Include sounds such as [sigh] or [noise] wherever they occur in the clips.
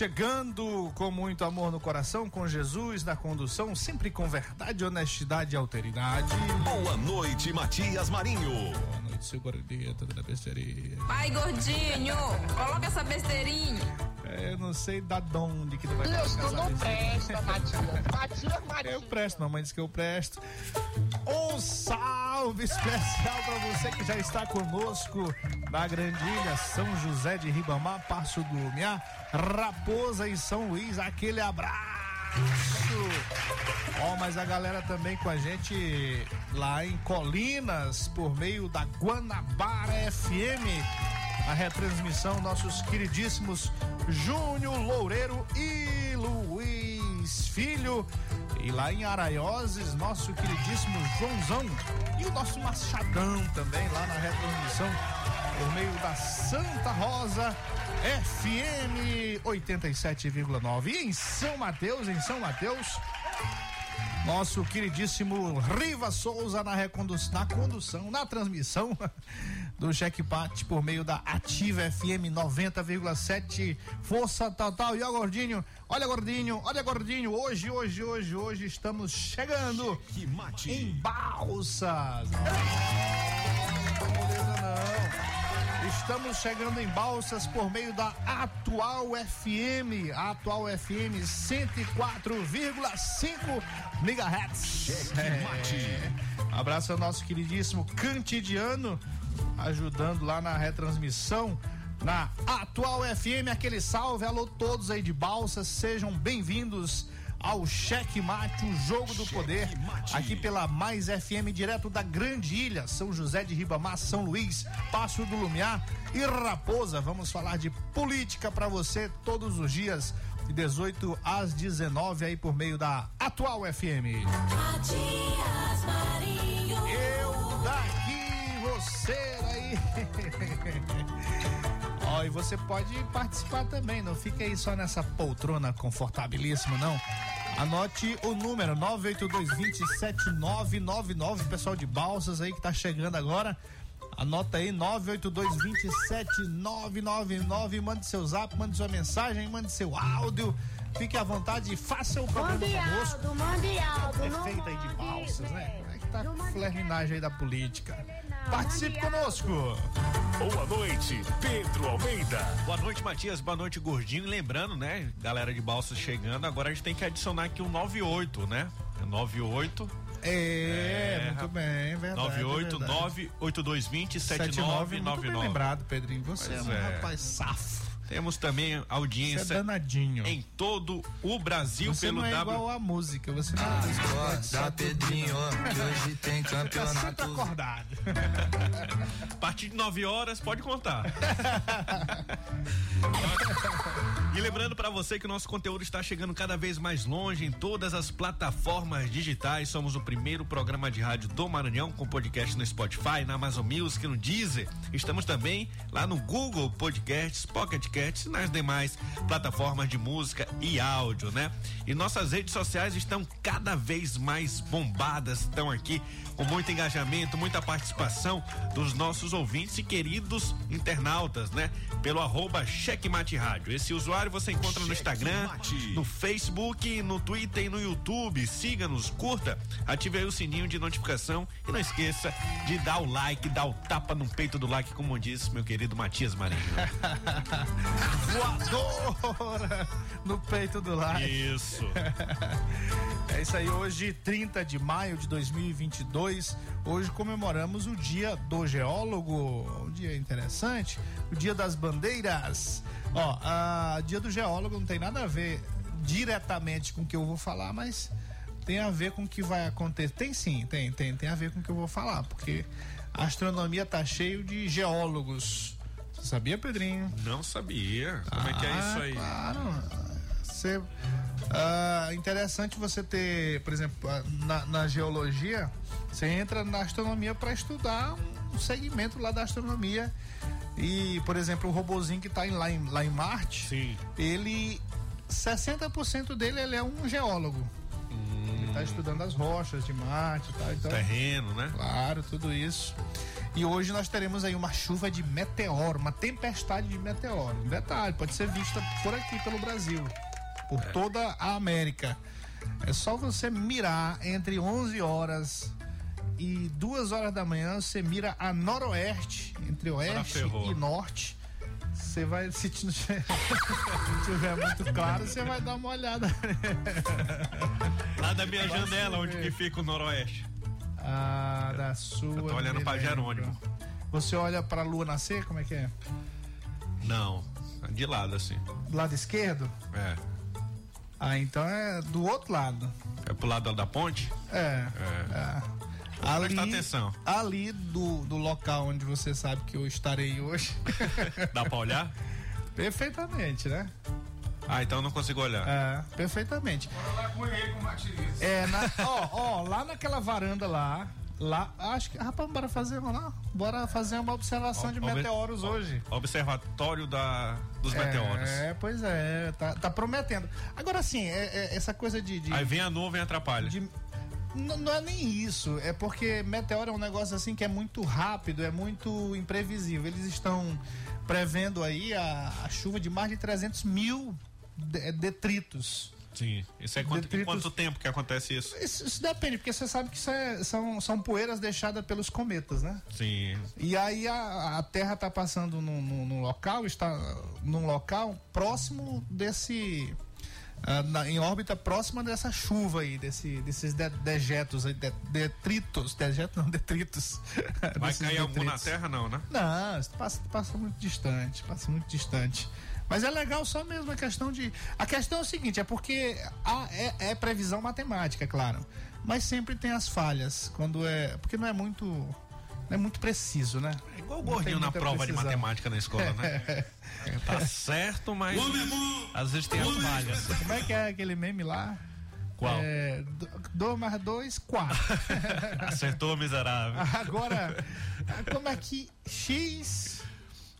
Chegando com muito amor no coração, com Jesus na condução, sempre com verdade, honestidade e alteridade. Boa noite, Matias Marinho. Boa noite, seu gordinho, da besteirinha. Pai gordinho, coloca essa besteirinha. É, eu não sei da onde que tu vai Deus, colocar tu não essa besteirinha. presta, Matias. Eu presto, mamãe disse que eu presto. Um salve especial para você que já está conosco na Grandilha, São José de Ribamar, Passo do Lumiar, Raposa e São Luís. Aquele abraço. Ó, mas a galera também com a gente lá em Colinas, por meio da Guanabara FM. A retransmissão, nossos queridíssimos Júnior Loureiro e Luiz Filho. E lá em Araioses, nosso queridíssimo Joãozão e o nosso Machadão também lá na retransmissão por meio da Santa Rosa FM 87,9. E em São Mateus, em São Mateus, nosso queridíssimo Riva Souza na, recondu na condução, na transmissão [laughs] do Checkmate por meio da Ativa FM 90,7. Força total. E ó, gordinho, olha, gordinho, olha, gordinho. Hoje, hoje, hoje, hoje estamos chegando mate. em Balsas. Estamos chegando em Balsas por meio da Atual FM, a Atual FM 104,5 MHz. Checkmate. Abraço ao nosso queridíssimo Cantidiano, ajudando lá na retransmissão na Atual FM. Aquele salve, alô todos aí de Balsas, sejam bem-vindos ao Checkmate, o jogo do poder, Checkmate. aqui pela Mais FM, direto da Grande Ilha, São José de Ribamar, São Luís, Passo do Lumiar e Raposa. Vamos falar de política para você todos os dias, de 18 às 19 aí por meio da Atual FM. Matias Marinho. [laughs] Ó, e você pode participar também, não fica aí só nessa poltrona confortabilíssima, não. Anote o número 982-27999, pessoal de Balsas aí que tá chegando agora. Anota aí 982-27999, mande seu zap, mande sua mensagem, mande seu áudio. Fique à vontade e faça o programa Mande conosco Aldo, mande Aldo. prefeita aí de balsas, né? é que tá flerminagem aí da política? Participe conosco! Boa noite, Pedro Almeida. Boa noite, Matias. Boa noite, Gordinho. Lembrando, né, galera de Balsas chegando, agora a gente tem que adicionar aqui um 98, né? 98 É, É, muito rapaz. bem, verdade. 989 8220 79, muito bem 7999. lembrado, Pedrinho. Você é Pois um é. rapaz safo. Temos também é audiência danadinho. em todo o Brasil Você pelo não é W. igual a música, você não é Acorda, Pedrinho, que hoje tem Tá [laughs] sempre campeonato. acordado. [laughs] A partir de 9 horas, pode contar. [laughs] e lembrando pra você que o nosso conteúdo está chegando cada vez mais longe em todas as plataformas digitais. Somos o primeiro programa de rádio do Maranhão com podcast no Spotify, na Amazon Music, no Deezer. Estamos também lá no Google Podcasts, Pocket Casts e nas demais plataformas de música e áudio, né? E nossas redes sociais estão cada vez mais bombadas, estão aqui com muito engajamento, muita participação dos nossos ouvintes e queridos internautas, né? Pelo arroba Checkmate Rádio. Esse usuário você encontra no Instagram, no Facebook, no Twitter e no YouTube. Siga-nos, curta, ative aí o sininho de notificação e não esqueça de dar o like, dar o tapa no peito do like, como disse meu querido Matias Marinho. [laughs] Voadora no peito do like. Isso. [laughs] É isso aí, hoje, 30 de maio de 2022. Hoje comemoramos o Dia do Geólogo. Um dia interessante. O Dia das Bandeiras. Ó, a Dia do Geólogo não tem nada a ver diretamente com o que eu vou falar, mas tem a ver com o que vai acontecer. Tem sim, tem, tem, tem a ver com o que eu vou falar, porque a astronomia tá cheio de geólogos. Sabia, Pedrinho? Não sabia. Como é que é isso aí? Ah, Claro. Você, ah, interessante você ter, por exemplo, ah, na, na geologia, você entra na astronomia para estudar um segmento lá da astronomia. E, por exemplo, o robozinho que está lá, em, lá em Marte, Sim. ele 60% dele ele é um geólogo. Ele está estudando as rochas de Marte, tá? Então, Terreno, né? Claro, tudo isso. E hoje nós teremos aí uma chuva de meteoro, uma tempestade de meteoro. Um detalhe, pode ser vista por aqui pelo Brasil, por toda a América. É só você mirar entre 11 horas e 2 horas da manhã, você mira a noroeste, entre oeste e norte. Você vai, se t- [laughs] se tiver muito claro, você vai dar uma olhada. Lá da minha janela, onde ver. que fica o noroeste. Ah, da sua. Eu tô olhando pra. Jerônimo. Você olha pra lua nascer, como é que é? Não, de lado assim. Do lado esquerdo? É. Ah, então é do outro lado. É pro lado da ponte? É. é. Ali, prestar atenção. ali do, do local onde você sabe que eu estarei hoje. [laughs] Dá pra olhar? perfeitamente, né? Ah, então eu não consigo olhar. É, perfeitamente. É, na, [laughs] ó, ó, lá naquela varanda lá, lá, acho que, rapaz, bora fazer uma lá? Bora fazer uma observação de meteoros ó, hoje. Observatório da, dos meteoros. É, pois é, tá, tá prometendo. Agora sim, é, é essa coisa de. de- Aí vem a nuvem e atrapalha. de- N- não é nem isso, é porque meteoro é um negócio assim que é muito rápido, é muito imprevisível. Eles estão prevendo aí a, a chuva de mais de 300 mil de- detritos. Sim. Isso é quanto, Detritos- quanto tempo que acontece isso? Isso, isso depende, porque você sabe que isso é- são, são poeiras deixadas pelos cometas, né? Sim. E aí a, a Terra está passando num, num- num local, está num local próximo desse. Ah, na- em órbita próxima dessa chuva aí, desse, desses de- dejetos aí, de- detritos. Dejetos não, [laughs] detritos. Vai cair algum na detritos. Terra, não, né? Não, isso passa, passa muito distante, passa muito distante. Mas é legal só mesmo a questão de. A questão é o seguinte, é porque há- é, é previsão matemática, claro. Mas sempre tem as falhas. Quando é. Porque não é muito. Não é muito preciso, né? É igual o gordinho na prova de precisão. matemática na escola, né? [laughs] tá certo, mas às vezes tem as falhas. Como é que é aquele meme lá? Qual? É, 2 mais 2, 4. [laughs] Acertou, miserável. [laughs] Agora, como é que X.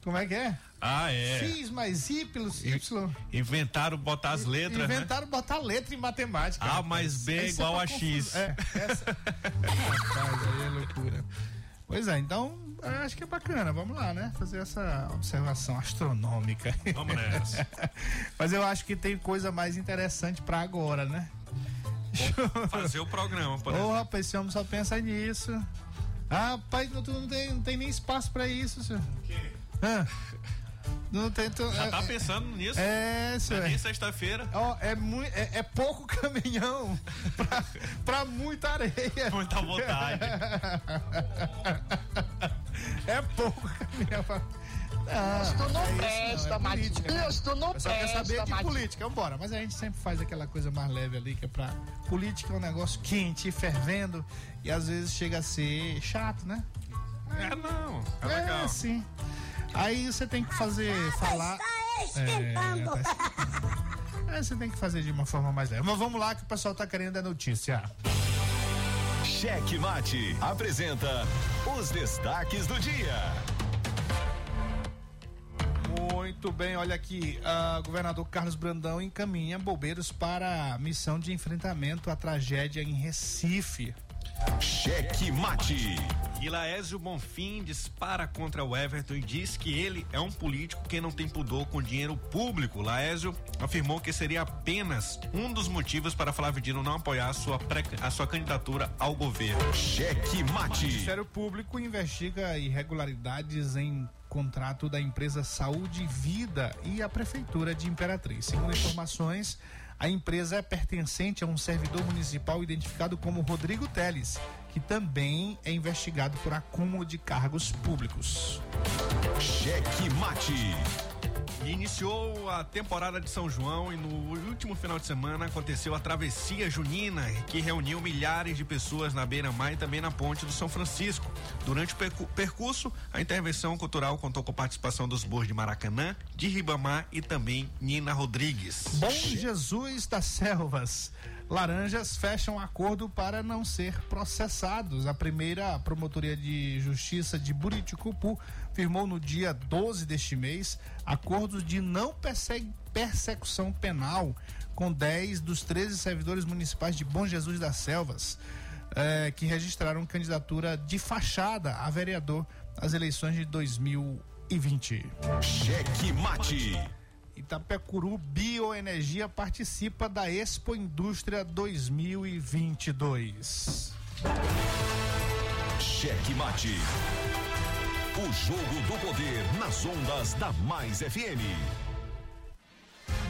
Como é que é? Ah, é. X mais Y. Y Inventaram botar as letras, né? Inventaram botar letra em matemática. A mais B é igual pra a X. É, essa. rapaz, aí é loucura. Pois é, então acho que é bacana. Vamos lá, né? Fazer essa observação astronômica. Vamos nessa. [laughs] Mas eu acho que tem coisa mais interessante pra agora, né? Fazer o programa, por Ô, exemplo. rapaz, esse homem só pensa nisso. Ah, rapaz, não, tu não, tem, não tem nem espaço pra isso, senhor. Hã? Não tem. Tu, Já é, tá pensando nisso? é, senhor. Nem sexta-feira. Ó, é, mui- é, é pouco [laughs] caminhão pra, pra muita areia. Muita vontade. É pouco caminhão pra. Não, Isso não é isso presta, não, é política, né? Matias. Isso não O pessoal quer saber presta, de Matias. política, vambora. Mas a gente sempre faz aquela coisa mais leve ali, que é pra. Política é um negócio quente, fervendo, e às vezes chega a ser chato, né? É, não. É legal. sim. Aí você tem que fazer, falar. esquentando. É, tá você tem que fazer de uma forma mais leve. Mas vamos lá que o pessoal tá querendo a notícia. Cheque Mate apresenta os destaques do dia. Muito bem, olha aqui. ah, governador Carlos Brandão encaminha bombeiros para a missão de enfrentamento à tragédia em Recife. Cheque Mate. E Laésio Bonfim dispara contra o Everton e diz que ele é um político que não tem pudor com dinheiro público. Laésio afirmou que seria apenas um dos motivos para Flávio Dino não apoiar a sua, pré, a sua candidatura ao governo. Cheque O mate. Ministério Público investiga irregularidades em contrato da empresa Saúde e Vida e a Prefeitura de Imperatriz. Segundo informações, a empresa é pertencente a um servidor municipal identificado como Rodrigo Teles, que também é investigado por acúmulo de cargos públicos. Cheque mate. Iniciou a temporada de São João e no último final de semana aconteceu a travessia junina, que reuniu milhares de pessoas na beira-mar e também na ponte do São Francisco. Durante o percu- percurso, a intervenção cultural contou com a participação dos bois de Maracanã, de Ribamar e também Nina Rodrigues. Bom Jesus das Selvas. Laranjas fecham acordo para não ser processados. A primeira Promotoria de Justiça de Buriticupu firmou no dia 12 deste mês acordos de não persecução penal com 10 dos 13 servidores municipais de Bom Jesus das Selvas, eh, que registraram candidatura de fachada a vereador nas eleições de 2020. Cheque mate. Itapecuru Bioenergia participa da Expo Indústria 2022. Cheque mate. O jogo do poder nas ondas da Mais FM.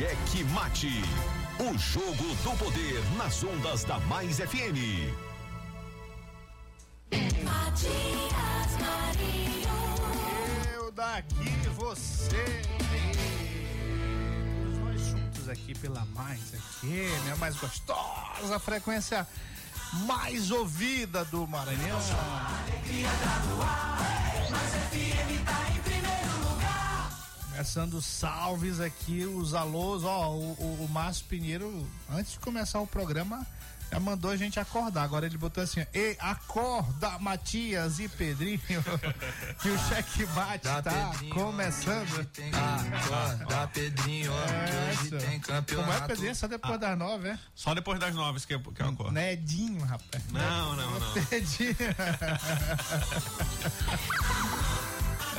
Cheque Mate. O jogo do poder nas ondas da Mais FM. Matias Marinho. Eu daqui, você nós juntos aqui pela Mais FM, a mais gostosa frequência mais ouvida do Maranhão. Começando salves aqui, os alôs, ó, o, o, o Márcio Pinheiro, antes de começar o programa, já mandou a gente acordar. Agora ele botou assim, e acorda, Matias e Pedrinho. que [laughs] o cheque bate Dá tá Pedrinho, começando. Hoje tem Acorda, Pedrinho, que hoje Essa. tem campeonato. Como é, Pedrinho? Só depois das nove, é? Só depois das nove que eu, que eu acordo. Nedinho, rapaz. Não, não, não. [laughs] Nedinho. [laughs]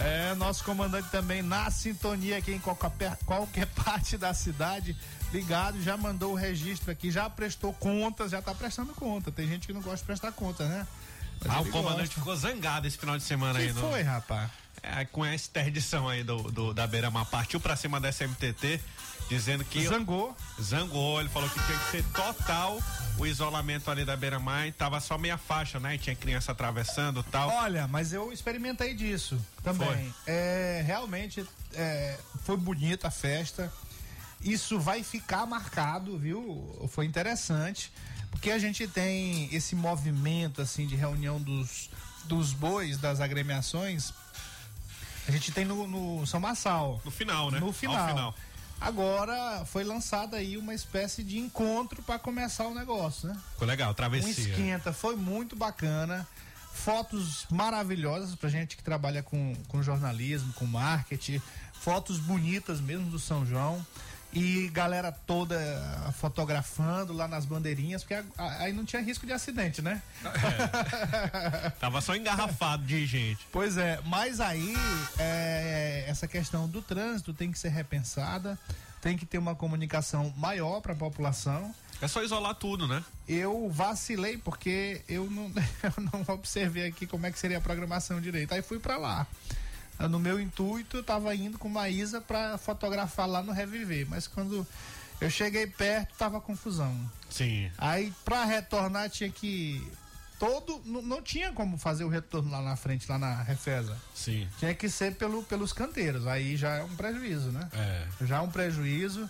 É, nosso comandante também na sintonia aqui em qualquer, qualquer [laughs] parte da cidade, ligado, já mandou o registro aqui, já prestou contas, já tá prestando conta. Tem gente que não gosta de prestar conta, né? Mas Ah, o comandante gosta. ficou zangado esse final de semana Que aí. no- foi, rapaz? É, com essa interdição aí do, do- da Beira-Mar. Partiu pra cima da SMTT, dizendo que. Zangou. Zangou, ele falou que tinha que ser total o isolamento ali da Beira-Mar e tava só meia faixa, né? E tinha criança atravessando e tal. Olha, mas eu experimentei disso também. Foi. É, realmente é, foi bonita a festa. Isso vai ficar marcado, viu? Foi interessante, porque a gente tem esse movimento assim de reunião dos, dos bois, das agremiações. A gente tem no, no São Massal. No final, né? No final. final. Agora foi lançada aí uma espécie de encontro para começar o negócio, né? Ficou legal, Um travessia. esquenta, foi muito bacana. Fotos maravilhosas pra gente que trabalha com, com jornalismo, com marketing. Fotos bonitas mesmo do São João. E galera toda fotografando lá nas bandeirinhas, porque aí não tinha risco de acidente, né? Tava só engarrafado de gente. Pois é, mas aí é, essa questão do trânsito tem que ser repensada, tem que ter uma comunicação maior para a população. É só isolar tudo, né? Eu vacilei porque eu não, [laughs] eu não observei aqui como é que seria a programação direito. Aí fui para lá. No meu intuito, eu tava indo com Maísa para fotografar lá no Reviver, mas quando eu cheguei perto, tava confusão. Sim. Aí pra retornar tinha que todo não, não tinha como fazer o retorno lá na frente, lá na Refesa. Sim. Tinha que ser pelo, pelos canteiros. Aí já é um prejuízo, né? É. Já é um prejuízo.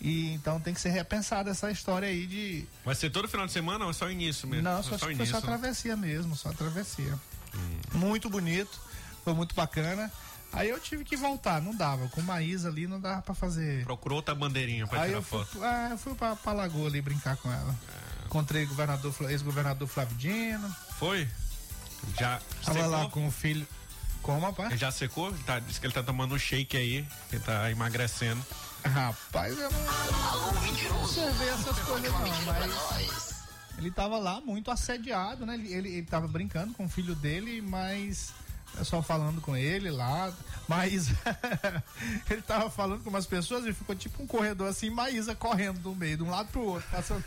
E então tem que ser repensada essa história aí de. Vai ser todo final de semana ou é só início mesmo? Não, É só, acho que foi início, só né? travessia mesmo, só travessia. Hum. Muito bonito, foi muito bacana. Aí eu tive que voltar, não dava. Com Maísa ali não dava pra fazer. Procurou outra bandeirinha pra Aí tirar eu fui, foto. ah, eu fui pra, pra Lagoa ali brincar com ela. Encontrei o governador, ex-governador Flávio Dino. Foi? Já Tava secou? lá com o filho. Como, rapaz? Ele já secou? Tá, disse que ele tá tomando um shake aí, que ele tá emagrecendo. Rapaz, eu não observei essas coisas não, mas ele tava lá muito assediado, né? Ele, ele, ele tava brincando com o filho dele, mas o pessoal falando com ele lá, mas [laughs] ele tava falando com umas pessoas e ficou tipo um corredor assim, Maísa correndo do meio, de um lado pro outro, passando.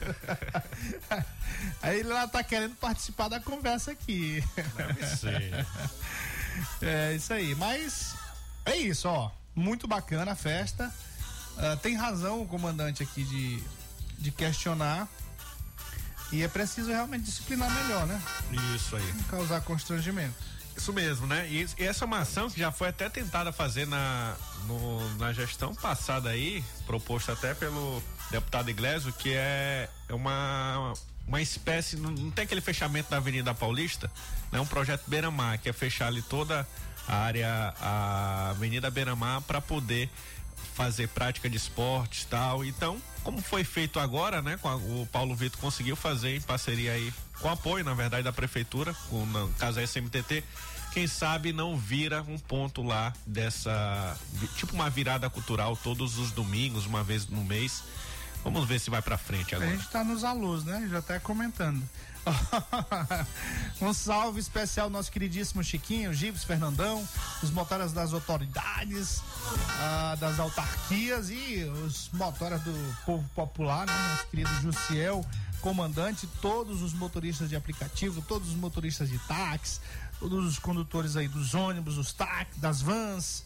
[laughs] Aí ele lá tá querendo participar da conversa aqui. Deve ser. [laughs] É isso aí, mas é isso, ó. Muito bacana a festa. Ah, tem razão o comandante aqui de, de questionar. E é preciso realmente disciplinar melhor, né? Isso aí. Não causar constrangimento. Isso mesmo, né? E, e essa é uma ação que já foi até tentada fazer na, no- na gestão passada aí, proposta até pelo deputado Iglesio, que é é uma, uma espécie, não, não tem aquele fechamento da Avenida Paulista, né? Um projeto Beira-Mar, que é fechar ali toda a área, a Avenida Beira-Mar para poder fazer prática de esportes e tal. Então, como foi feito agora, né? com a- o Paulo Vitor conseguiu fazer em parceria aí, com apoio, na verdade, da prefeitura, com no caso a SMTT, quem sabe não vira um ponto lá dessa, tipo uma virada cultural todos os domingos, uma vez no mês. Vamos ver se vai pra frente A agora. gente tá nos alôs, né? Já tá comentando. [laughs] um salve especial nosso queridíssimo Chiquinho, Gibbs, Fernandão, os motoras das autoridades, ah, das autarquias e os motoras do povo popular, né? Nosso querido Jussiel, comandante, todos os motoristas de aplicativo, todos os motoristas de táxi, todos os condutores aí dos ônibus, dos táxis, das vans,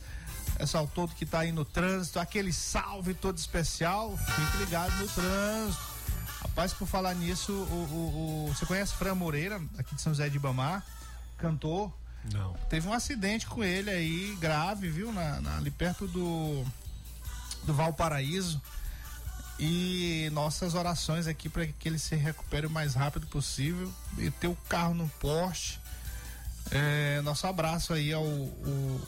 pessoal todo que tá aí no trânsito, aquele salve todo especial, fique ligado no trânsito. Rapaz, por falar nisso, o, o- o- você conhece Fran Moreira, aqui de São José de Ibamar, cantor? Não. Teve um acidente com ele aí, grave, viu? Na, na- ali perto do, do Valparaíso. E nossas orações aqui para que ele se recupere o mais rápido possível. E ter o carro no poste. É, nosso abraço aí ao, ao,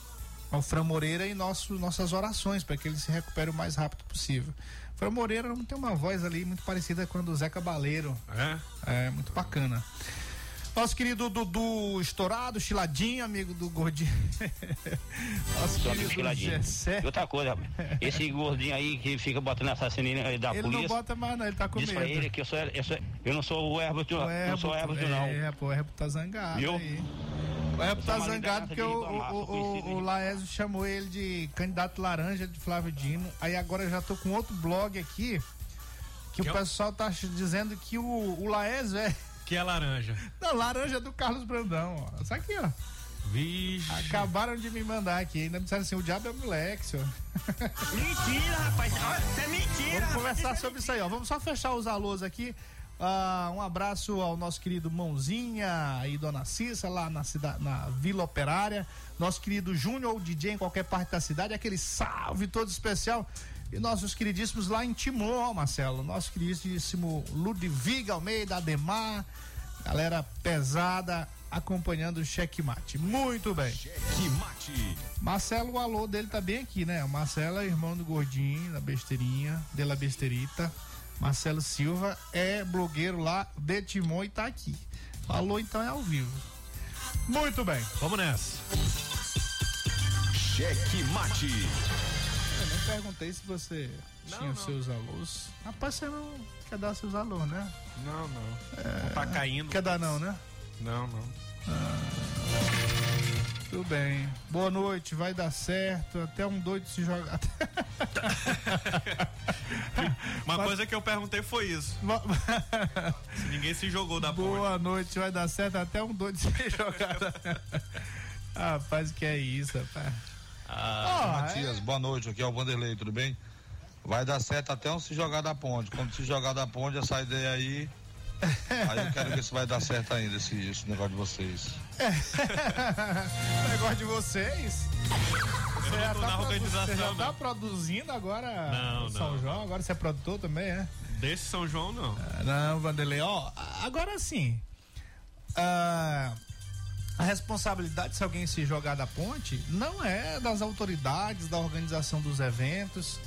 ao Fran Moreira e nosso, nossas orações para que ele se recupere o mais rápido possível. Fran Moreira não tem uma voz ali muito parecida com a do Zé Cabaleiro. É? É, muito bacana. Nosso querido Dudu Estourado, Chiladinho, amigo do Gordinho. [laughs] Nosso Só que querido filadinho. Gessé. E outra coisa, esse gordinho aí que fica botando assassinato aí da Ele não polícia. bota mais não, ele tá com Diz medo. pra ele que eu, sou, eu, sou, eu não sou o Herbert, O não sou o Herbo, Herbert, não. É, pô, o Herbo tá zangado Viu? aí. O Eu tá zangado porque o, o, o, o Laésio chamou ele de candidato laranja de Flávio Dino. Aí agora eu já tô com outro blog aqui que Que é o o- pessoal tá dizendo que o, o Laésio é. [laughs] Que é laranja. Não, laranja do Carlos Brandão, ó. Isso aqui, ó. Vixe. Acabaram de me mandar aqui. Ainda me disseram assim: o diabo é moleque, senhor. Mentira, rapaz. Isso é mentira. Vamos conversar sobre isso aí, ó. Vamos só fechar os alôs aqui. Ah, um abraço ao nosso querido Mãozinha e Dona Cissa lá na, cidade, na Vila Operária. Nosso querido Júnior ou DJ em qualquer parte da cidade. Aquele salve todo especial. E nossos queridíssimos lá em Timor, Marcelo. Nosso queridíssimo Ludwig Almeida, Ademar. Galera pesada acompanhando o checkmate. Muito bem. Cheque Mate. Marcelo, o alô dele tá bem aqui, né? O Marcelo é irmão do Gordinho, da Besteirinha, de La Besterita. Marcelo Silva é blogueiro lá de Timon e tá aqui. Falou então é ao vivo. Muito bem. Vamos nessa. Cheque Mate. Eu nem perguntei se você Não, tinha os não. seus alunos. Rapaz, você não quer dar seus alunos, né? Não, não. Não tá caindo. Quer dar não, né? Não, não. Tudo bem. Boa noite, vai dar certo. Até um doido se jogar. [laughs] Uma coisa que eu perguntei foi isso. [laughs] Se ninguém se jogou da ponte. Boa noite, vai dar certo. Até um doido se [laughs] jogar. rapaz, que é isso, rapaz. Ah, Matias, boa noite, aqui é o Vanderlei, tudo bem? Vai dar certo até um se jogar da ponte. Quando se jogar da ponte, essa ideia aí. Aí eu quero ver se vai dar certo ainda esse, esse negócio de vocês. [laughs] negócio de vocês. Você já, tô na tá, organização, você já não. tá produzindo agora Não, o São não. João? Agora você é produtor também, é? Desse São João, não. Ah, Não, Vanderlei, ó, agora sim. ah, a responsabilidade se alguém se jogar da ponte não é das autoridades, da organização dos eventos.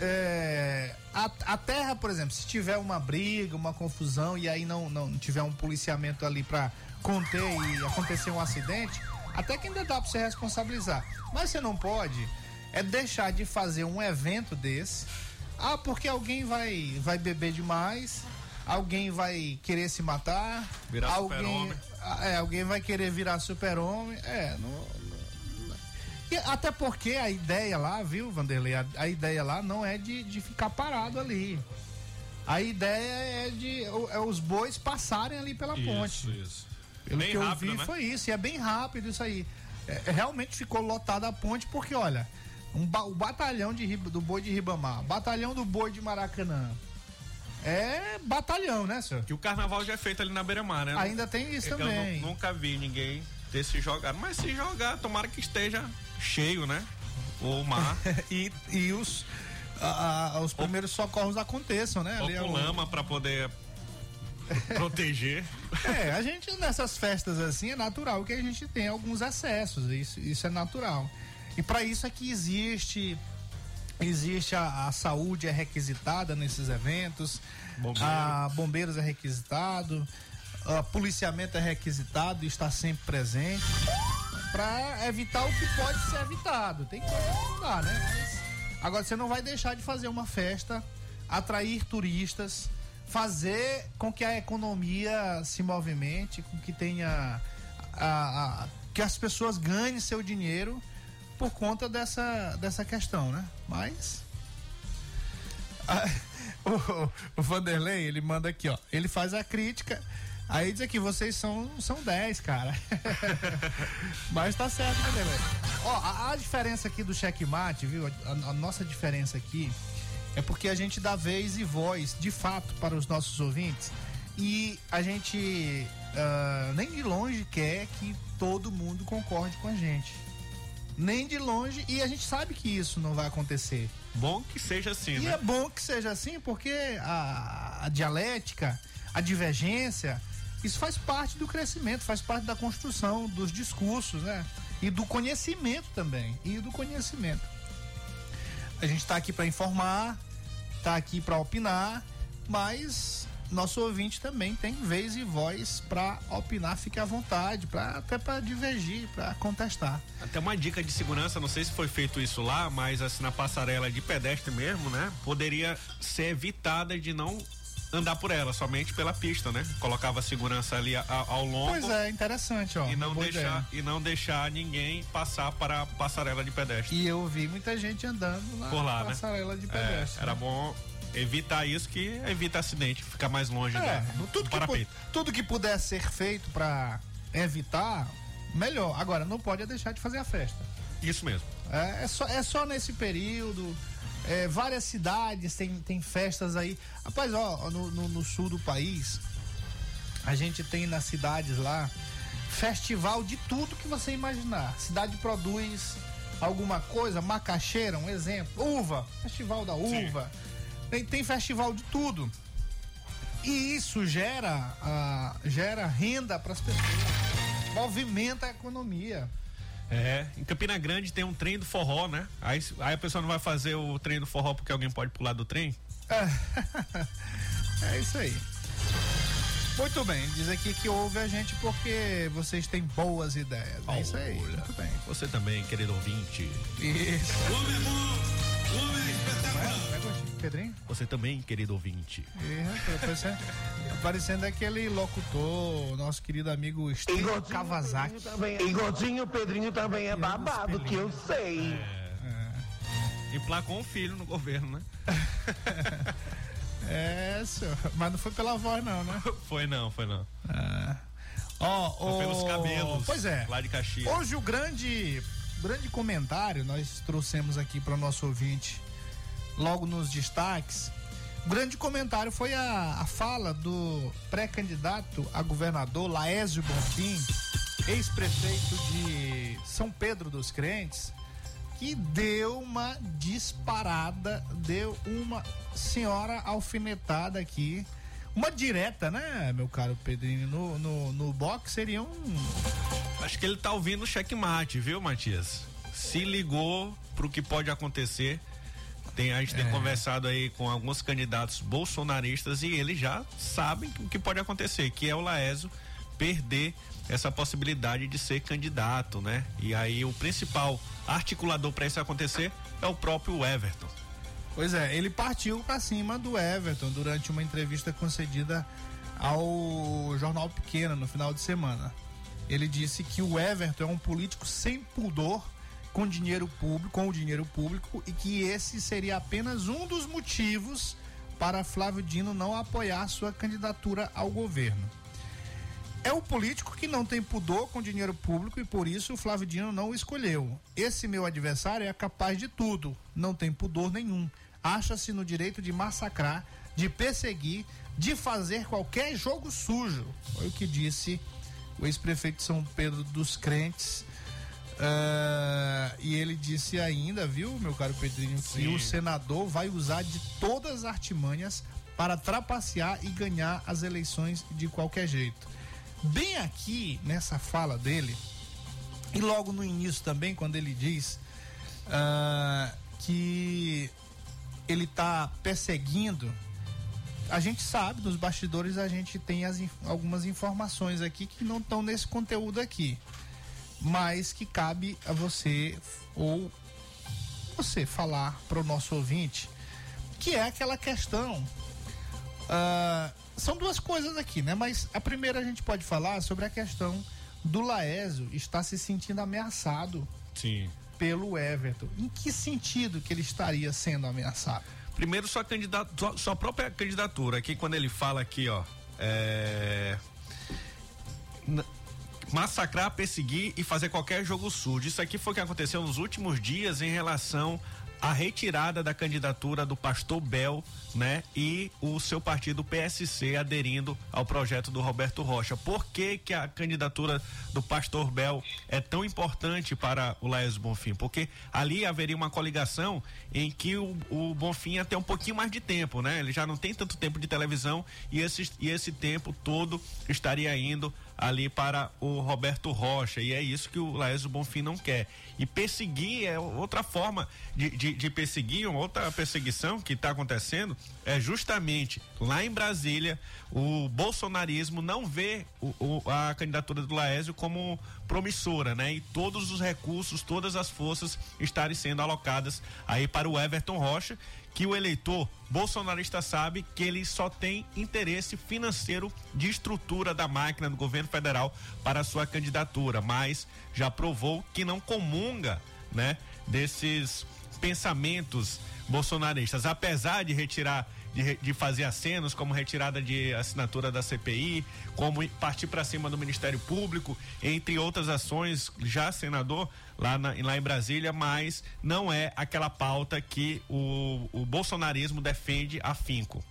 É, a, a terra, por exemplo, se tiver uma briga, uma confusão e aí não, não tiver um policiamento ali pra conter e acontecer um acidente, até que ainda dá pra você responsabilizar. Mas você não pode é deixar de fazer um evento desse. Ah, porque alguém vai, vai beber demais, alguém vai querer se matar, Virar alguém, super-homem. Ah, é, alguém vai querer virar super-homem. É, não- e até porque a ideia lá, viu, Vanderlei? A, a ideia lá não é de, de ficar parado ali. A ideia é de o- é os bois passarem ali pela ponte. Isso, isso. Pelo Bem que eu rápido, vi né? foi isso, e é bem rápido isso aí. É, realmente ficou lotada a ponte porque, olha, um o batalhão de, do boi de Ribamar, batalhão do boi de Maracanã. É batalhão, né, senhor? Que o carnaval já é feito ali na beira-mar, né? Ainda tem isso É também. Eu nu- nunca vi ninguém ter se jogado. Mas se jogar, tomara que esteja cheio, né? O mar. [laughs] e, e os, a- a- os primeiros socorros aconteçam, né? Ali é com o- lama pra poder [laughs] proteger. É, a gente nessas festas assim é natural que a gente tem alguns excessos, isso, isso é natural. E para isso é que existe existe a, a saúde é requisitada nesses eventos, Bombeiro. a bombeiros é requisitado, a policiamento é requisitado e está sempre presente para evitar o que pode ser evitado. Tem coisa que não dá, né? Mas, agora você não vai deixar de fazer uma festa, atrair turistas, fazer com que a economia se movimente, com que tenha a, a- que as pessoas ganhem seu dinheiro por conta dessa, dessa questão, né? Mas [laughs] o, o Vanderlei, ele manda aqui, ó. Ele faz a crítica. Aí diz aqui, vocês são, são 10, cara. [laughs] Mas tá certo, Vanderlei. Ó, a, a diferença aqui do checkmate, viu? A, a nossa diferença aqui é porque a gente dá vez e voz, de fato, para os nossos ouvintes. E a gente ah, nem de longe quer que todo mundo concorde com a gente. Nem de longe, e a gente sabe que isso não vai acontecer. Bom que seja assim, E né? é bom que seja assim, porque a, a dialética, a divergência, isso faz parte do crescimento, faz parte da construção dos discursos, né? E do conhecimento também. E do conhecimento. A gente está aqui para informar, está aqui para opinar, mas nosso ouvinte também tem vez e voz para opinar, fique à vontade, pra, até para divergir, para contestar. Até uma dica de segurança, não sei se foi feito isso lá, mas assim na passarela de pedestre mesmo, né? Poderia ser evitada de não andar por ela, somente pela pista, né? Colocava segurança ali a- a- ao longo Pois é, interessante, ó. e não deixar ideia. e não deixar ninguém passar para a passarela de pedestre. E eu vi muita gente andando na Por lá, né? passarela de É, pedestre. era né? bom evitar isso que evita acidente, ficar mais longe É, do, tudo, do que, tudo que puder ser feito pra evitar, melhor. Agora, não pode é deixar de fazer a festa. Isso mesmo. É, é só, é só nesse período. é, várias cidades tem, tem festas aí. Rapaz, ó, no, no- no sul do país, a gente tem nas cidades lá festival de tudo que você imaginar. Cidade produz alguma coisa, macaxeira, um exemplo. Uva, festival da uva. Tem, tem festival de tudo. E isso gera, ah, gera renda para as pessoas. Movimenta a economia. É, em Campina Grande tem um trem do forró, né? Aí, aí a pessoa não vai fazer o trem do forró porque alguém pode pular do trem? [laughs] É isso aí. Muito bem, diz aqui que ouve a gente porque vocês têm boas ideias. É isso aí. Olha. Muito bem. Você também, querido ouvinte. Isso. Pedrinho? Você também, querido ouvinte. É, rapaz, parecendo, aquele locutor, nosso querido amigo Steve Kawasaki. E Gordinho Pedrinho também é babado, que eu sei. Emplacou um filho no governo, né? [laughs] É, senhor. Mas não foi pela voz, não, né? [laughs] Foi não, foi não. Ó, Foi pelos o- cabelos. Pois é. Lá de Caxias. Hoje o grande, grande comentário nós trouxemos aqui para o nosso ouvinte, logo nos destaques. Grande comentário foi a, a fala do pré-candidato a governador Laésio Bonfim, ex-prefeito de São Pedro dos Crentes, que deu uma disparada, deu uma senhora alfinetada aqui. Uma direta, né, meu caro Pedrinho? No, no, no box seria um. Acho que ele tá ouvindo o checkmate, viu, Matias? Se ligou pro que pode acontecer. Tem, a gente tem conversado aí com alguns candidatos bolsonaristas e eles já sabem o que pode acontecer, que é o Laésio perder essa possibilidade de ser candidato, né? E aí o principal articulador para isso acontecer é o próprio Everton. Pois é, ele partiu pra cima do Everton durante uma entrevista concedida ao Jornal Pequeno no final de semana. Ele disse que o Everton é um político sem pudor com dinheiro público, com o dinheiro público e que esse seria apenas um dos motivos para Flávio Dino não apoiar sua candidatura ao governo. É o político que não tem pudor com dinheiro público e por isso o Flávio Dino não o escolheu. Esse meu adversário é capaz de tudo, não tem pudor nenhum. Acha-se no direito de massacrar, de perseguir, de fazer qualquer jogo sujo. Foi o que disse o ex-prefeito de São Pedro dos Crentes. Ah, e ele disse ainda, viu, meu caro Pedrinho, que Sim. o senador vai usar de todas as artimanhas para trapacear e ganhar as eleições de qualquer jeito. Bem aqui nessa fala dele, e logo no início também, quando ele diz ah, que ele está perseguindo, a gente sabe, nos bastidores a gente tem as algumas informações aqui que não estão nesse conteúdo aqui, mas que cabe a você ou você falar para o nosso ouvinte, que é aquela questão. ah, são duas coisas aqui, né? Mas a primeira a gente pode falar sobre a questão do Laésio estar se sentindo ameaçado Sim. pelo Everton. Em que sentido que ele estaria sendo ameaçado? Primeiro, sua, candidata, sua, sua própria candidatura. Aqui, quando ele fala aqui, ó. É... Massacrar, perseguir e fazer qualquer jogo sujo. Isso aqui foi o que aconteceu nos últimos dias em relação à retirada da candidatura do pastor Bel, né? E o seu partido PSC aderindo ao projeto do Roberto Rocha. Por que, que a candidatura do pastor Bel é tão importante para o Laes Bonfim? Porque ali haveria uma coligação em que o, o Bonfim ter um pouquinho mais de tempo, né? Ele já não tem tanto tempo de televisão e esse, e esse tempo todo estaria indo ali para o Roberto Rocha e é isso que o Laésio Bonfim não quer e perseguir é outra forma de, de, de perseguir outra perseguição que está acontecendo é justamente lá em Brasília o bolsonarismo não vê o, o- a candidatura do Laésio como promissora, né? E todos os recursos, todas as forças estarem sendo alocadas aí para o Everton Rocha, que o eleitor bolsonarista sabe que ele só tem interesse financeiro de estrutura da máquina do governo federal para sua candidatura, mas já provou que não comunga, né, desses pensamentos bolsonaristas, apesar de retirar de, de fazer acenos como retirada de assinatura da CPI, como ir- partir para cima do Ministério Público, entre outras ações, já senador lá, na- lá em Brasília, mas não é aquela pauta que o, o bolsonarismo defende afinco.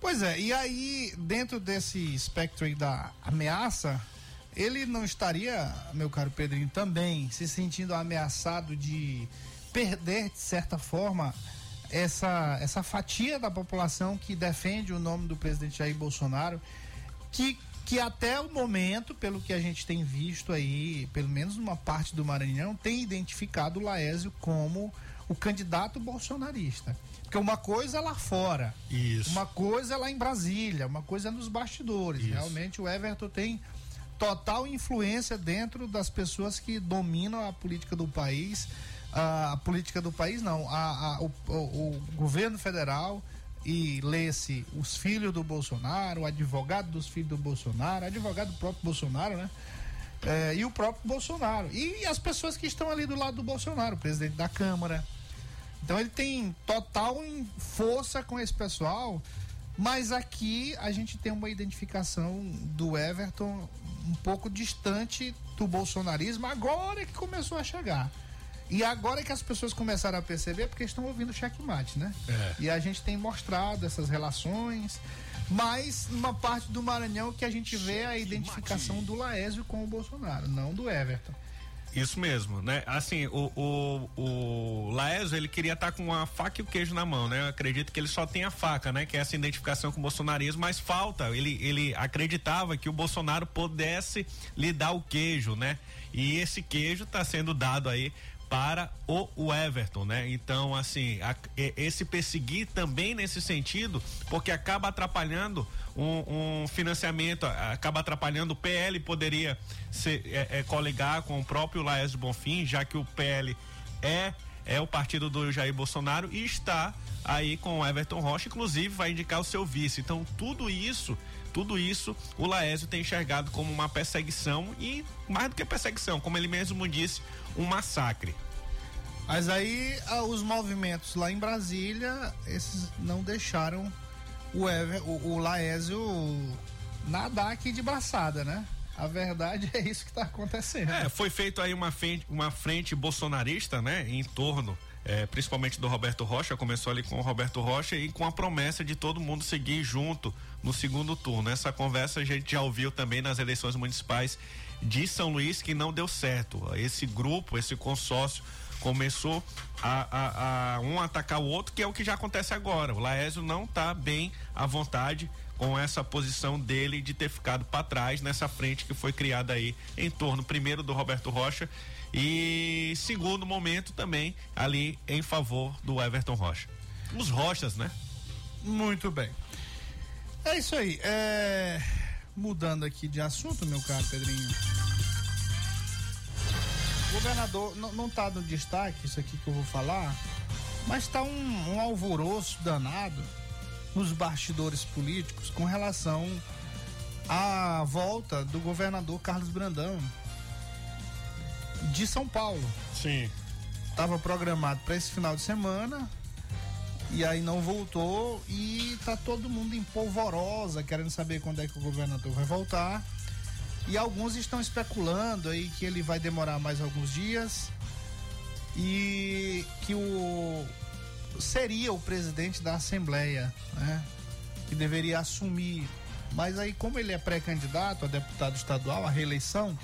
Pois é, e aí, dentro desse espectro aí da ameaça, ele não estaria, meu caro Pedrinho, também se sentindo ameaçado de perder, de certa forma, essa, essa fatia da população que defende o nome do presidente Jair Bolsonaro, que, que até o momento, pelo que a gente tem visto aí, pelo menos numa parte do Maranhão, tem identificado o Laésio como o candidato bolsonarista. Porque uma coisa é lá fora, Isso. uma coisa é lá em Brasília, uma coisa é nos bastidores. Isso. Realmente o Everton tem total influência dentro das pessoas que dominam a política do país, a, a política do país, não. A, a- o, o- governo federal e lê-se os filhos do Bolsonaro, o advogado dos filhos do Bolsonaro, advogado do próprio Bolsonaro, né? É, e o próprio Bolsonaro. E as pessoas que estão ali do lado do Bolsonaro, o presidente da Câmara. Então ele tem total força com esse pessoal, mas aqui a gente tem uma identificação do Everton um pouco distante do bolsonarismo, agora que começou a chegar. E agora que as pessoas começaram a perceber, porque estão ouvindo o checkmate, né? É. E a gente tem mostrado essas relações, mas uma parte do Maranhão que a gente vê a identificação do Laésio com o Bolsonaro, não do Everton. Isso mesmo, né? Assim, o, o, o Laésio, ele queria estar com a faca e o queijo na mão, né? Eu acredito que ele só tem a faca, né? Que é essa identificação com o bolsonarismo, mas falta. Ele, ele acreditava que o Bolsonaro pudesse lhe dar o queijo, né? E esse queijo está sendo dado aí para o, Everton, né? Então, assim, a- esse perseguir também nesse sentido, porque acaba atrapalhando um, um financiamento, acaba atrapalhando o PL poderia se é, é, coligar com o próprio Laércio Bonfim, já que o PL é é o partido do Jair Bolsonaro e está aí com o Everton Rocha, inclusive vai indicar o seu vice. Então, tudo isso, tudo isso o Laésio tem enxergado como uma perseguição e mais do que perseguição, como ele mesmo disse, um massacre. Mas aí ah, os movimentos lá em Brasília, esses não deixaram o, Ever, o, o Laésio nadar aqui de braçada, né? A verdade é isso que está acontecendo. É, foi feito aí uma frente, uma frente bolsonarista, né, em torno, é, principalmente do Roberto Rocha, começou ali com o Roberto Rocha e com a promessa de todo mundo seguir junto no segundo turno. Essa conversa a gente já ouviu também nas eleições municipais de São Luís que não deu certo. Esse grupo, esse consórcio começou a, a- a um atacar o outro, que é o que já acontece agora. O Laésio não está bem à vontade com essa posição dele de ter ficado para trás nessa frente que foi criada aí em torno primeiro do Roberto Rocha e segundo momento também ali em favor do Everton Rocha. Os Rochas, né? Muito bem. É isso aí. É... Mudando aqui de assunto, meu caro Pedrinho. O governador, não, não tá no destaque isso aqui que eu vou falar, mas tá um, um alvoroço danado nos bastidores políticos com relação à volta do governador Carlos Brandão de São Paulo. Sim. Estava programado para esse final de semana e aí não voltou e tá todo mundo em polvorosa querendo saber quando é que o governador vai voltar. E alguns estão especulando aí que ele vai demorar mais alguns dias e que o seria o presidente da Assembleia, né? Que deveria assumir. Mas aí, como ele é pré-candidato a deputado estadual, a reeleição,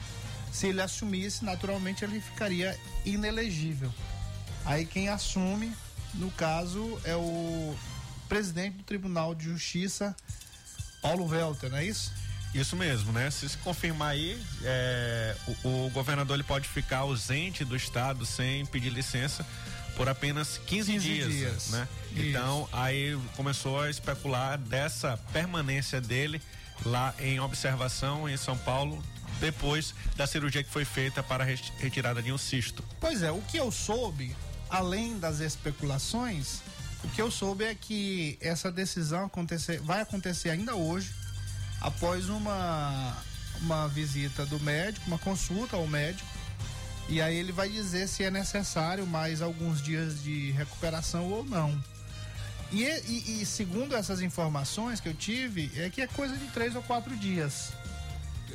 se ele assumisse, naturalmente ele ficaria inelegível. Aí quem assume, no caso, é o presidente do Tribunal de Justiça, Paulo Welter, não é isso? Isso mesmo, né? Se se confirmar aí, é, o, o governador ele pode ficar ausente do estado sem pedir licença por apenas 15, 15 dias, dias. né? Isso. Então, aí começou a especular dessa permanência dele lá em observação em São Paulo depois da cirurgia que foi feita para a ret- retirada de um cisto. Pois é, o que eu soube, além das especulações, o que eu soube é que essa decisão acontecer, vai acontecer ainda hoje, após uma, uma visita do médico, uma consulta ao médico, e aí ele vai dizer se é necessário mais alguns dias de recuperação ou não. E, e- e segundo essas informações que eu tive, é que é coisa de três ou quatro dias.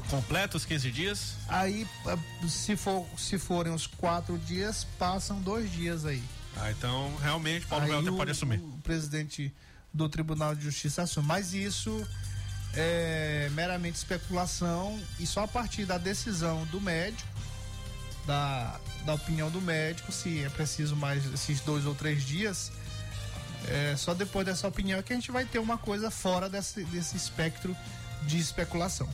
Completa os 15 dias? Aí, ah, se, for, se forem os quatro dias, passam dois dias aí. Ah, então realmente Paulo Aí Welter o- pode assumir. O presidente do Tribunal de Justiça assume. Mas isso é meramente especulação e só a partir da decisão do médico, da, da opinião do médico, se é preciso mais esses dois ou três dias, é só depois dessa opinião é que a gente vai ter uma coisa fora desse, desse espectro de especulação.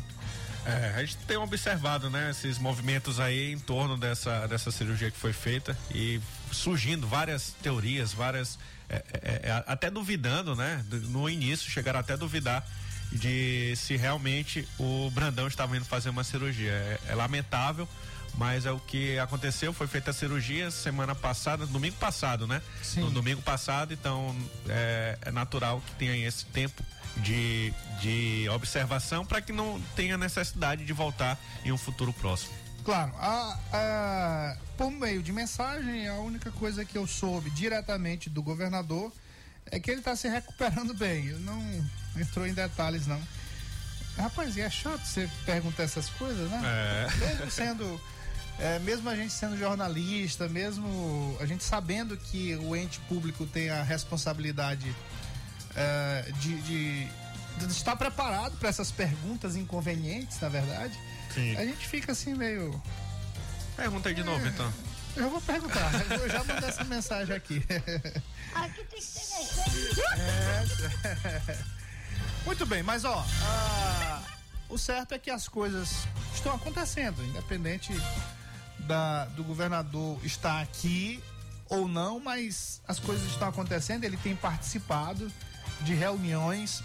É, a gente tem observado, né, esses movimentos aí em torno dessa, dessa cirurgia que foi feita e surgindo várias teorias, várias. é, é, é, até duvidando, né? No início, chegaram até a duvidar de se realmente o Brandão estava indo fazer uma cirurgia. É, é lamentável, mas é o que aconteceu, foi feita a cirurgia semana passada, domingo passado, né? Sim. No domingo passado, então é, é natural que tenha esse tempo de, de observação para que não tenha necessidade de voltar em um futuro próximo. Claro, a, a- por meio de mensagem, a única coisa que eu soube diretamente do governador é que ele está se recuperando bem. Ele não entrou em detalhes, não. Rapaz, e é chato você perguntar essas coisas, né? É. Mesmo sendo. é, mesmo a gente sendo jornalista, mesmo a gente sabendo que o ente público tem a responsabilidade é, de, de- de estar preparado para essas perguntas inconvenientes, na verdade. Sim. A gente fica assim meio. Pergunta aí de novo, então. Eu vou perguntar, eu já mandei essa mensagem aqui. Aqui tem que É. Muito bem, mas ó, ah, o certo é que as coisas estão acontecendo, independente da, do governador estar aqui ou não, mas as coisas estão acontecendo. Ele tem participado de reuniões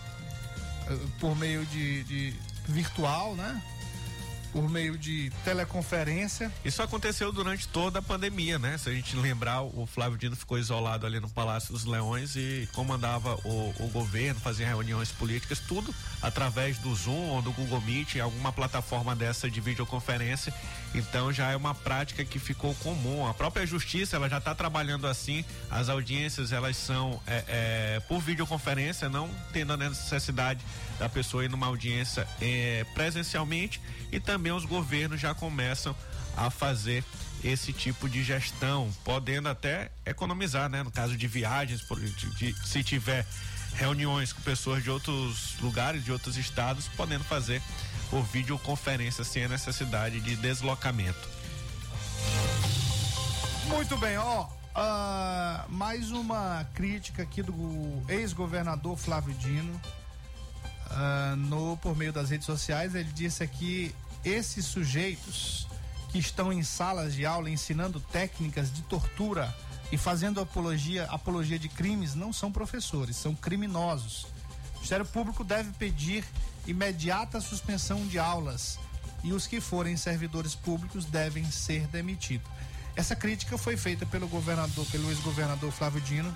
eh, por meio de, de virtual, né? Por meio de teleconferência. Isso aconteceu durante toda a pandemia, né? Se a gente lembrar, o Flávio Dino ficou isolado ali no Palácio dos Leões e comandava o, o governo, fazia reuniões políticas, tudo através do Zoom ou do Google Meet, alguma plataforma dessa de videoconferência. Então já é uma prática que ficou comum. A própria justiça ela já está trabalhando assim. As audiências elas são é, é, por videoconferência, não tendo a necessidade da pessoa ir numa audiência é, presencialmente e também os governos já começam a fazer esse tipo de gestão, podendo até economizar, né? No caso de viagens, por, de, de- se tiver reuniões com pessoas de outros lugares, de outros estados, podendo fazer por videoconferência sem a necessidade de deslocamento. Muito bem, ó. ah, mais uma crítica aqui do ex-governador Flávio Dino. Ah, no, por meio das redes sociais, ele disse aqui: esses sujeitos que estão em salas de aula ensinando técnicas de tortura e fazendo apologia, apologia de crimes não são professores, são criminosos. O Ministério Público deve pedir imediata suspensão de aulas e os que forem servidores públicos devem ser demitidos. Essa crítica foi feita pelo governador, pelo ex-governador Flávio Dino,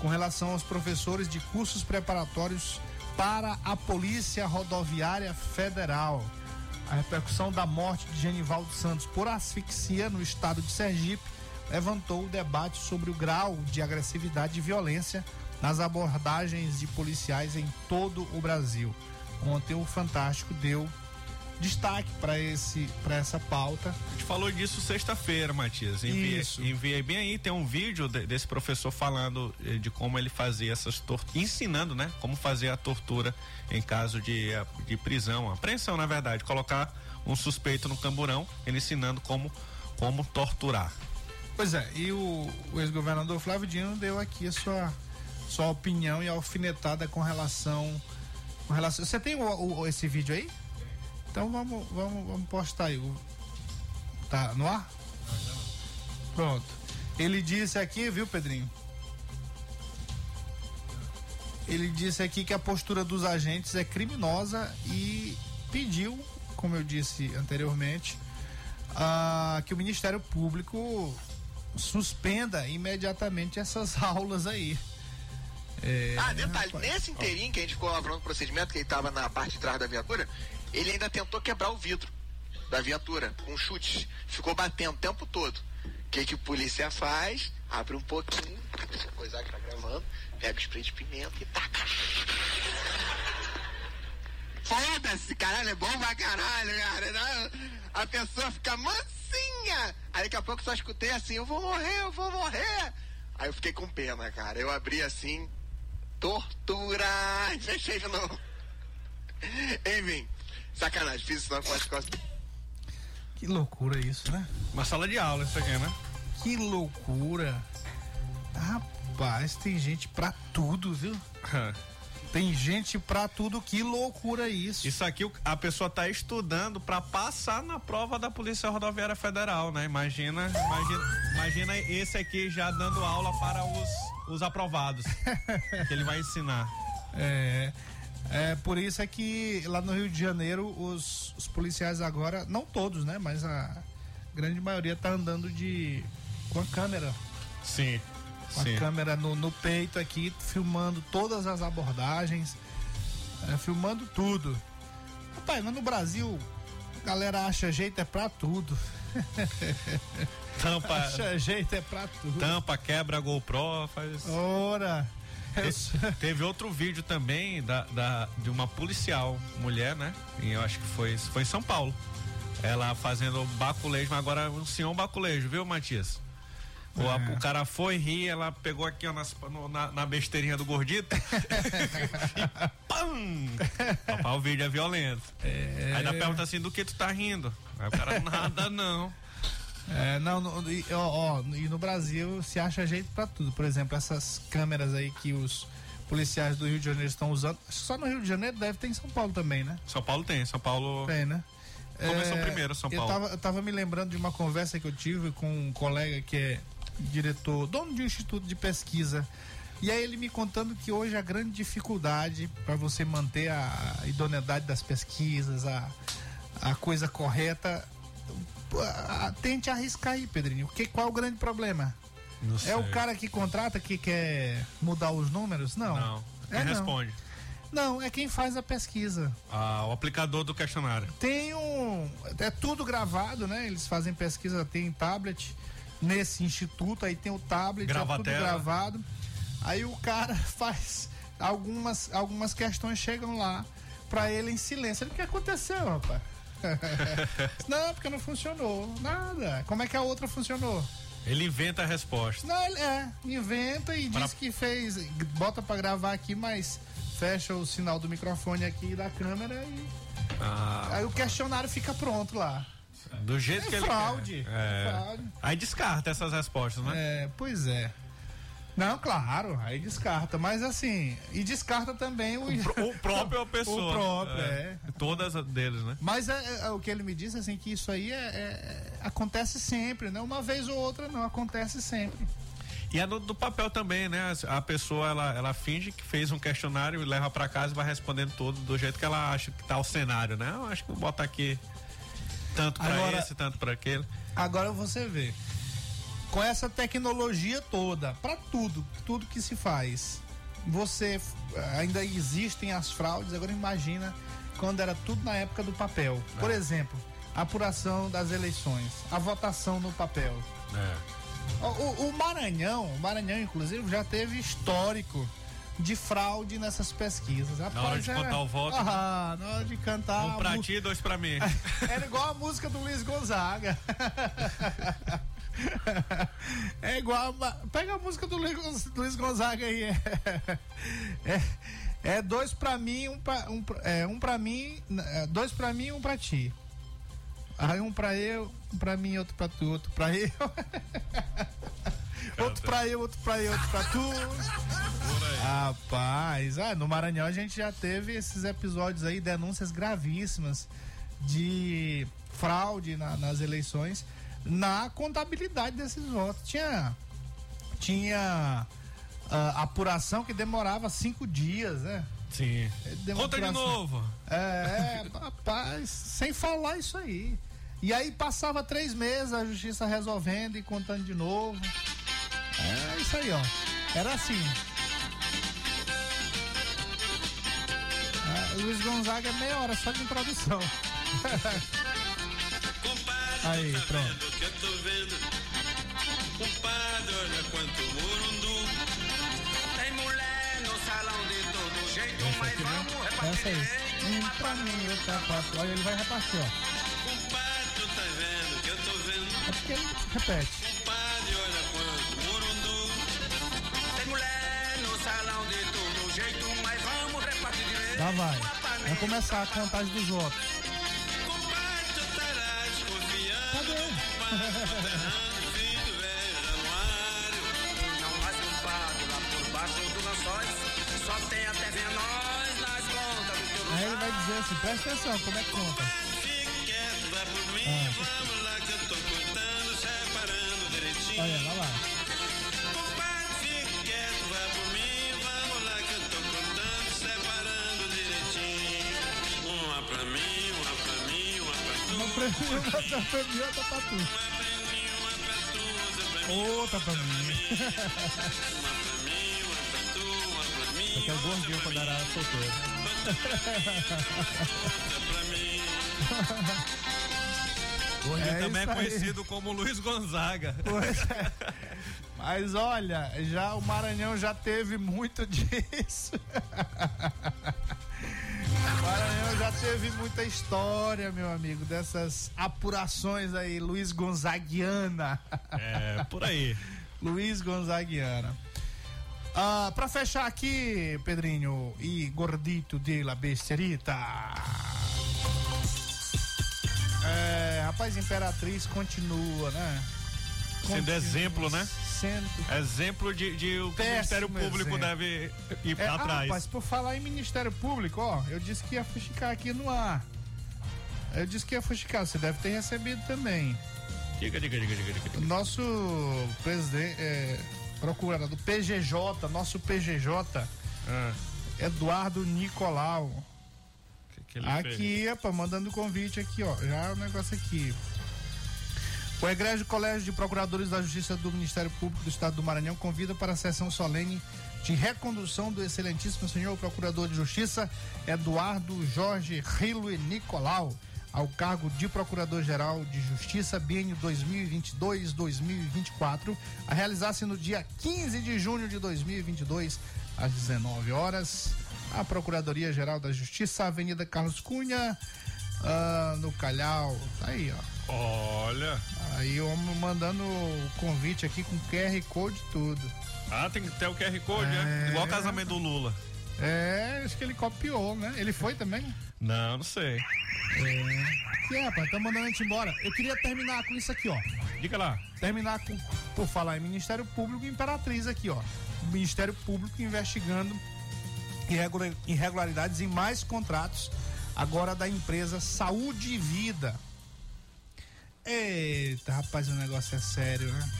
com relação aos professores de cursos preparatórios para a Polícia Rodoviária Federal. A repercussão da morte de Genivaldo Santos por asfixia no estado de Sergipe levantou o debate sobre o grau de agressividade e violência nas abordagens de policiais em todo o Brasil. Ontem o Fantástico deu destaque para esse para essa pauta. A gente falou disso sexta-feira, Matias. Enviei, Isso. enviei bem aí, tem um vídeo de- desse professor falando eh, de como ele fazia essas torturas, ensinando, né? Como fazer a tortura em caso de, eh, de prisão, apreensão, na verdade, colocar um suspeito no camburão, ele ensinando como, como torturar. Pois é, e o, o ex-governador Flávio Dino deu aqui a sua, sua opinião e alfinetada com relação. Com relação você tem o- o- esse vídeo aí? Então vamos, vamos, vamos postar aí. Tá no ar? Pronto. Ele disse aqui, viu, Pedrinho? Ele disse aqui que a postura dos agentes é criminosa e pediu, como eu disse anteriormente, ah, que o Ministério Público suspenda imediatamente essas [laughs] aulas aí. É, Ah, detalhe, rapaz. nesse inteirinho que a gente ficou elaborando o procedimento, que ele tava na parte de trás da viatura, ele ainda tentou quebrar o vidro da viatura com chutes. Ficou batendo o tempo todo. O que, que o polícia faz? Abre um pouquinho, essa coisa que tá gravando, pega o spray de pimenta e taca. [laughs] Foda-se, caralho, é bom pra caralho, cara. A pessoa fica mansinha. Aí daqui a pouco só escutei assim, eu vou morrer, eu vou morrer. Aí eu fiquei com pena, cara. Eu abri assim, tortura [laughs] fechei de novo. Enfim, sacanagem, fiz isso não com as costas. Que loucura isso, né? Uma sala de aula isso aqui, né? Que loucura. Rapaz, tem gente pra tudo, viu? Tem gente pra tudo, que loucura isso. Isso aqui a pessoa tá estudando para passar na prova da Polícia Rodoviária Federal, né? Imagina, imagina, imagina esse aqui já dando aula para os, os aprovados [laughs] que ele vai ensinar. É, é por isso é que lá no Rio de Janeiro os, os policiais agora, não todos, né? Mas a grande maioria tá andando de com a câmera, Sim. com Sim. a câmera no, no peito aqui, filmando todas as abordagens, é, filmando tudo. Rapaz, mas no Brasil, a galera acha jeito é pra tudo. [laughs] Tampa, Acha jeito é pra tudo. tampa, quebra, GoPro, faz. Ora. Teve outro vídeo também da, da- de uma policial, mulher, né? E eu acho que foi, foi em São Paulo. Ela fazendo baculejo, mas agora um senhor baculejo, viu, Matias? O, É. a- o cara foi rir, ela pegou aqui ó, nas- no- na, na besteirinha do gordito [laughs] e pam! Rapaz, o vídeo é violento. Aí ela pergunta assim, do que tu tá rindo? Aí o cara, nada não. É, não, no, e, ó, ó, e no Brasil se acha jeito pra tudo. Por exemplo, essas câmeras aí que os policiais do Rio de Janeiro estão usando. acho que Só no Rio de Janeiro deve ter em São Paulo também, né? São Paulo tem, São Paulo. Tem, né? Começou primeiro, São eu Paulo. Tava, eu tava me lembrando de uma conversa que eu tive com um colega que é diretor, dono de um instituto de pesquisa. E aí ele me contando que hoje a grande dificuldade para você manter a idoneidade das pesquisas, a, a coisa correta, tente arriscar aí, Pedrinho. Que, qual é o grande problema? Não É o cara que contrata que quer mudar os números? Não. Não. Quem É, não. responde? Não, é quem faz a pesquisa. Ah, o aplicador do questionário. Tem um. É tudo gravado, né? Eles fazem pesquisa, tem tablet nesse instituto, aí tem o tablet, Grava é tudo tela. gravado. Aí o cara [laughs] faz algumas, algumas questões chegam lá pra ele em silêncio. Ele, O que aconteceu, rapaz? [laughs] não, porque não funcionou. Nada. Como é que a outra funcionou? Ele inventa a resposta. Não, ele é, inventa e Pra- diz que fez, bota pra gravar aqui, mas fecha o sinal do microfone aqui da câmera e Ah, aí o questionário fica pronto lá. do jeito É que ele fraude, é É. fraude. Aí descarta essas respostas, né? É, pois é. Não, claro, aí descarta, mas assim, e descarta também o, O próprio pessoa. O próprio, é. [laughs] Todas deles, né? Mas é, é o que ele me disse, assim, que isso aí é, é- acontece sempre, né? Uma vez ou outra não, acontece sempre. E é do, do papel também, né? A pessoa, ela, ela finge que fez um questionário e leva pra casa e vai respondendo todo do jeito que ela acha que tá o cenário, né? Eu acho que vou botar aqui tanto pra Agora- esse, tanto pra aquele. Agora você vê, com essa tecnologia toda, pra tudo, tudo que se faz, você ainda existem as fraudes. Agora imagina quando era tudo na época do papel. Por exemplo, a apuração das eleições, a votação no papel. É. O, o- Maranhão, o Maranhão inclusive já teve histórico de fraude nessas pesquisas. hora Rapaz, de era- contar o voto, né? Ah, na hora de cantar. Um pra ti, dois pra mim. [laughs] era igual a música do Luiz Gonzaga. [laughs] É igual. Pega a música do Luiz Gonz- Luiz Gonzaga aí. É, é, é dois pra mim, um pra, um, é, um pra mim, é, dois pra mim, um pra ti. Aí um pra eu, um pra mim, outro pra tu, outro pra eu. [laughs] outro pra eu, outro pra eu, outro pra tu. Rapaz, ah, no Maranhão a gente já teve esses episódios aí, denúncias gravíssimas de fraude na- nas eleições na contabilidade desses votos. Tinha, tinha ah, apuração que demorava cinco dias, né? Sim. Uma Conta de novo. É, é, rapaz, sem falar isso aí. E aí passava três meses a justiça resolvendo e contando de novo. É isso aí, ó. Era assim. É, Luiz Gonzaga é meia hora só de introdução. [laughs] aí, pronto. Repartir aí. Um pra mim, outro pra quatro. Olha, ele vai repartir, ó. Compadre, tu tá vendo que eu tô vendo. É porque ele repete. Compadre, olha quanto murundu. Tem mulher no salão de todo jeito, mas vamos repartir direito. Lá vai. Vai começar a contagem dos votos. Presta atenção, como é que conta? Fique quieto, vai por mim, Ah. vamos lá que eu tô contando, separando direitinho. Olha, vai lá. Compadre, fique quieto, vai por mim, vamos lá que eu tô contando, separando direitinho. Uma pra mim, uma pra mim, uma pra tu. Uma pra uma pra mim, outra pra tu. Outra pra mim. [laughs] Aqui é o gordinho quando era solteiro. Gordinho É também é isso aí. conhecido como Luiz Gonzaga. Pois é. Mas olha, já o Maranhão já teve muito disso. O Maranhão já teve muita história, meu amigo, dessas apurações aí, Luiz Gonzaguiana. É, por aí. Luiz Gonzaguiana. Ah, pra fechar aqui, Pedrinho e Gordito de la Besterita. É, rapaz, Imperatriz continua, né? Sendo exemplo, né? Sendo Exemplo de, de o que o Ministério Público exemplo. deve ir É, atrás. Rapaz, por falar em Ministério Público, ó, eu disse que ia fuxicar aqui no ar. Eu disse que ia fuxicar, você deve ter recebido também. Diga, diga, diga, diga, diga. O nosso presidente, é, procurador do PGJ, nosso PGJ, Ah, Eduardo Nicolau. que, que ele? Aqui, opa, mandando convite aqui, ó. Já o negócio aqui. O Egrégio Colégio de Procuradores da Justiça do Ministério Público do Estado do Maranhão convida para a sessão solene de recondução do excelentíssimo senhor Procurador de Justiça Eduardo Jorge Rilo e Nicolau ao cargo de Procurador-Geral de Justiça biênio 2022-2024 a realizar-se no dia 15 de junho de 2022 às 19 horas a Procuradoria Geral da Justiça, Avenida Carlos Cunha, ah, no Calhau. Tá aí, ó. Olha. Aí eu mandando o convite aqui com QR Code e tudo. Ah, tem que ter o QR Code, É. né? Igual o casamento do Lula. É, acho que ele copiou, né? Ele foi também? Não, não sei. É. Que é, rapaz, tá mandando a gente embora. Eu queria terminar com isso aqui, ó. Diga lá. Terminar com, por falar em Ministério Público e Imperatriz aqui, ó. O Ministério Público investigando irregula- irregularidades em mais contratos, agora da empresa Saúde e Vida. Eita, rapaz, o negócio é sério, né?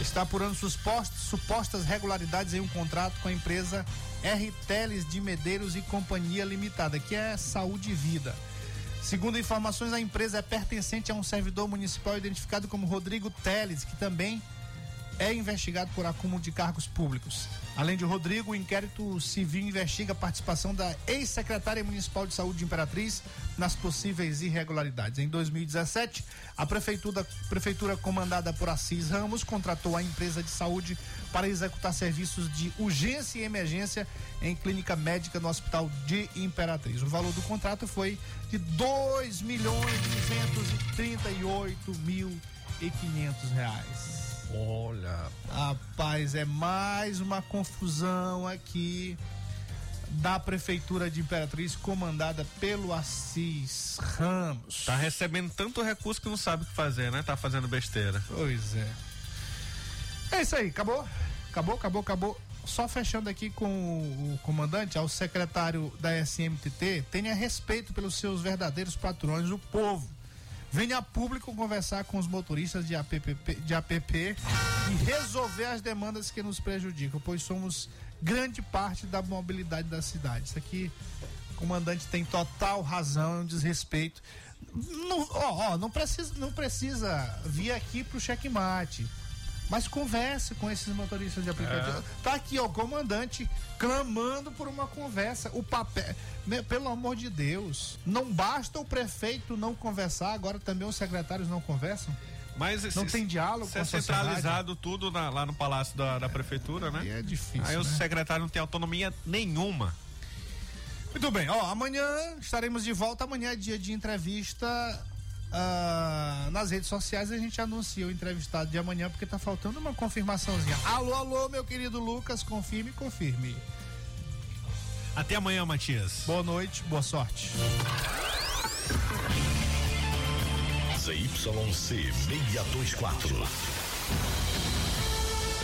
Está apurando supostas, supostas regularidades em um contrato com a empresa R. Teles de Medeiros e Companhia Limitada, que é Saúde e Vida. Segundo informações, a empresa é pertencente a um servidor municipal identificado como Rodrigo Teles, que também é investigado por acúmulo de cargos públicos. Além de Rodrigo, o inquérito civil investiga a participação da ex-secretária municipal de saúde de Imperatriz nas possíveis irregularidades. Em 2017, a prefeitura, prefeitura comandada por Assis Ramos contratou a empresa de saúde para executar serviços de urgência e emergência em clínica médica no Hospital de Imperatriz. O valor do contrato foi de 2 milhões 238 mil e 500 reais. Olha. Rapaz, é mais uma confusão aqui da Prefeitura de Imperatriz, comandada pelo Assis Ramos. Tá recebendo tanto recurso que não sabe o que fazer, né? Tá fazendo besteira. Pois é. É isso aí, acabou? Acabou, acabou, acabou. Só fechando aqui com o comandante, ao secretário da SMTT, tenha respeito pelos seus verdadeiros patrões, o povo. Venha a público conversar com os motoristas de APP, de APP e resolver as demandas que nos prejudicam, pois somos grande parte da mobilidade da cidade. Isso aqui, o comandante tem total razão, é um desrespeito. Não, ó, ó, não, precisa, não precisa vir aqui pro checkmate. Mas converse com esses motoristas de aplicativo. É. Tá aqui, ó, o comandante clamando por uma conversa. O papel. Meu, pelo amor de Deus. Não basta o prefeito não conversar, agora também os secretários não conversam. Mas Não se- tem diálogo se com é centralizado tudo na- lá no Palácio da, da Prefeitura, né? Aí é difícil. Aí o né? secretário não tem autonomia nenhuma. Muito bem, ó, amanhã estaremos de volta. Amanhã é dia de entrevista ah, nas redes sociais. A gente anuncia o entrevistado de amanhã porque tá faltando uma confirmaçãozinha. Alô, alô, meu querido Lucas, confirme, confirme. Até amanhã, Matias. Boa noite, boa sorte. ZYC 624.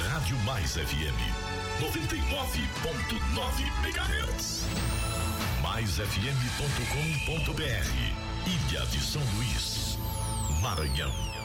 Rádio Mais FM 99.9 MHz. MaisFM.com.br. Ilha de São Luís, Maranhão.